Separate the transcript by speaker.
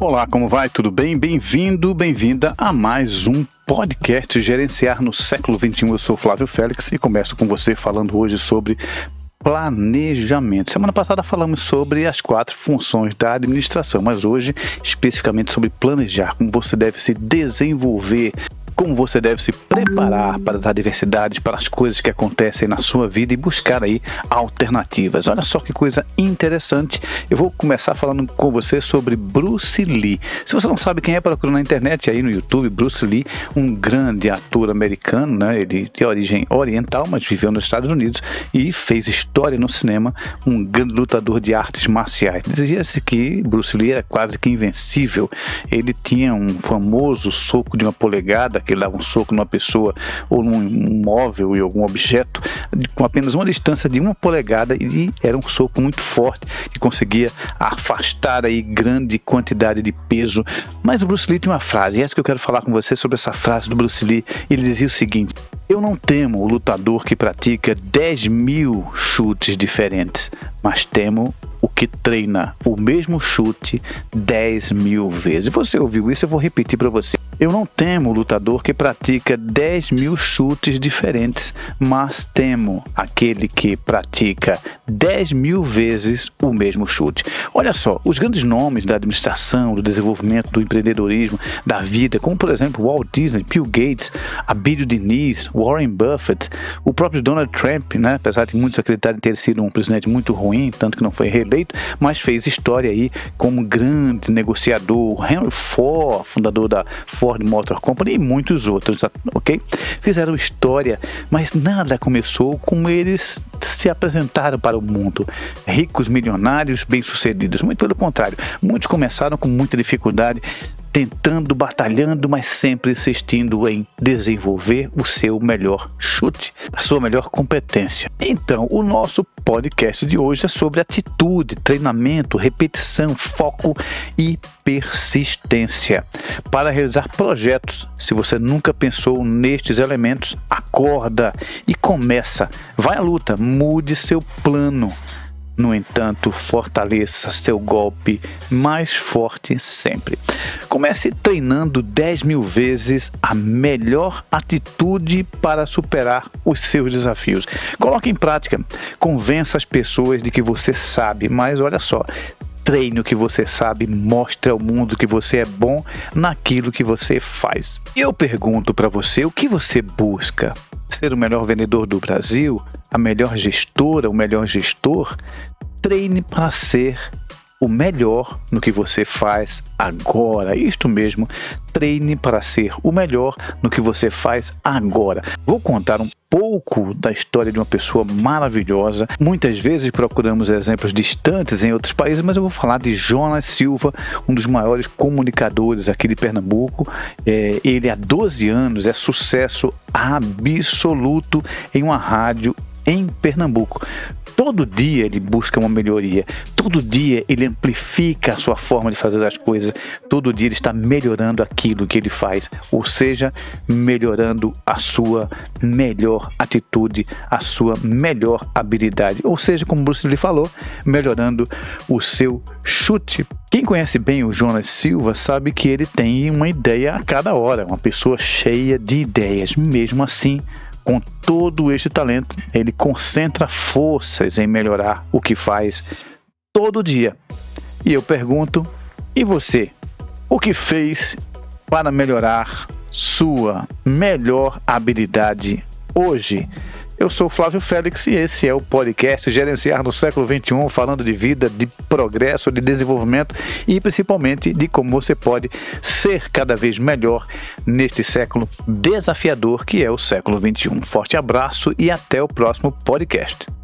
Speaker 1: Olá, como vai? Tudo bem? Bem-vindo, bem-vinda a mais um podcast Gerenciar no século XXI. Eu sou Flávio Félix e começo com você falando hoje sobre planejamento. Semana passada falamos sobre as quatro funções da administração, mas hoje especificamente sobre planejar, como você deve se desenvolver como você deve se preparar para as adversidades, para as coisas que acontecem na sua vida e buscar aí alternativas. Olha só que coisa interessante. Eu vou começar falando com você sobre Bruce Lee. Se você não sabe quem é, procura na internet aí no YouTube, Bruce Lee, um grande ator americano, né? Ele de origem oriental, mas viveu nos Estados Unidos e fez história no cinema, um grande lutador de artes marciais. Dizia-se que Bruce Lee era quase que invencível. Ele tinha um famoso soco de uma polegada que ele dava um soco numa pessoa ou num móvel e algum objeto com apenas uma distância de uma polegada e era um soco muito forte que conseguia afastar aí grande quantidade de peso. Mas o Bruce Lee tem uma frase, e é essa que eu quero falar com você sobre essa frase do Bruce Lee. Ele dizia o seguinte: Eu não temo o lutador que pratica 10 mil chutes diferentes, mas temo o que treina o mesmo chute 10 mil vezes. Você ouviu isso? Eu vou repetir para você. Eu não temo o lutador que pratica 10 mil chutes diferentes, mas temo aquele que pratica 10 mil vezes o mesmo chute. Olha só, os grandes nomes da administração, do desenvolvimento, do empreendedorismo, da vida, como por exemplo Walt Disney, Bill Gates, Abílio Diniz, Warren Buffett, o próprio Donald Trump, né? apesar de muitos acreditarem ter sido um presidente muito ruim, tanto que não foi reeleito, mas fez história aí como grande negociador. Henry Ford, fundador da Ford Ford Motor Company e muitos outros, ok? Fizeram história, mas nada começou como eles se apresentaram para o mundo. Ricos, milionários, bem-sucedidos. Muito pelo contrário, muitos começaram com muita dificuldade, tentando, batalhando, mas sempre insistindo em desenvolver o seu melhor chute, a sua melhor competência. Então, o nosso podcast de hoje é sobre atitude, treinamento, repetição, foco e persistência. Para realizar projetos, se você nunca pensou nestes elementos, acorda e começa. Vai à luta, mude seu plano. No entanto, fortaleça seu golpe mais forte sempre. Comece treinando 10 mil vezes a melhor atitude para superar os seus desafios. Coloque em prática, convença as pessoas de que você sabe, mas olha só, treine o que você sabe, mostre ao mundo que você é bom naquilo que você faz. Eu pergunto para você, o que você busca? Ser o melhor vendedor do Brasil? A melhor gestora, o melhor gestor? Treine para ser o melhor no que você faz agora. Isto mesmo, treine para ser o melhor no que você faz agora. Vou contar um pouco da história de uma pessoa maravilhosa. Muitas vezes procuramos exemplos distantes em outros países, mas eu vou falar de Jonas Silva, um dos maiores comunicadores aqui de Pernambuco. É, ele há 12 anos é sucesso absoluto em uma rádio em Pernambuco. Todo dia ele busca uma melhoria, todo dia ele amplifica a sua forma de fazer as coisas, todo dia ele está melhorando aquilo que ele faz, ou seja, melhorando a sua melhor atitude, a sua melhor habilidade, ou seja, como Bruce Lee falou, melhorando o seu chute. Quem conhece bem o Jonas Silva sabe que ele tem uma ideia a cada hora, uma pessoa cheia de ideias, mesmo assim com todo este talento, ele concentra forças em melhorar o que faz todo dia. E eu pergunto: e você? O que fez para melhorar sua melhor habilidade hoje? Eu sou Flávio Félix e esse é o podcast Gerenciar no século XXI, falando de vida, de progresso, de desenvolvimento e principalmente de como você pode ser cada vez melhor neste século desafiador que é o século XXI. Forte abraço e até o próximo podcast.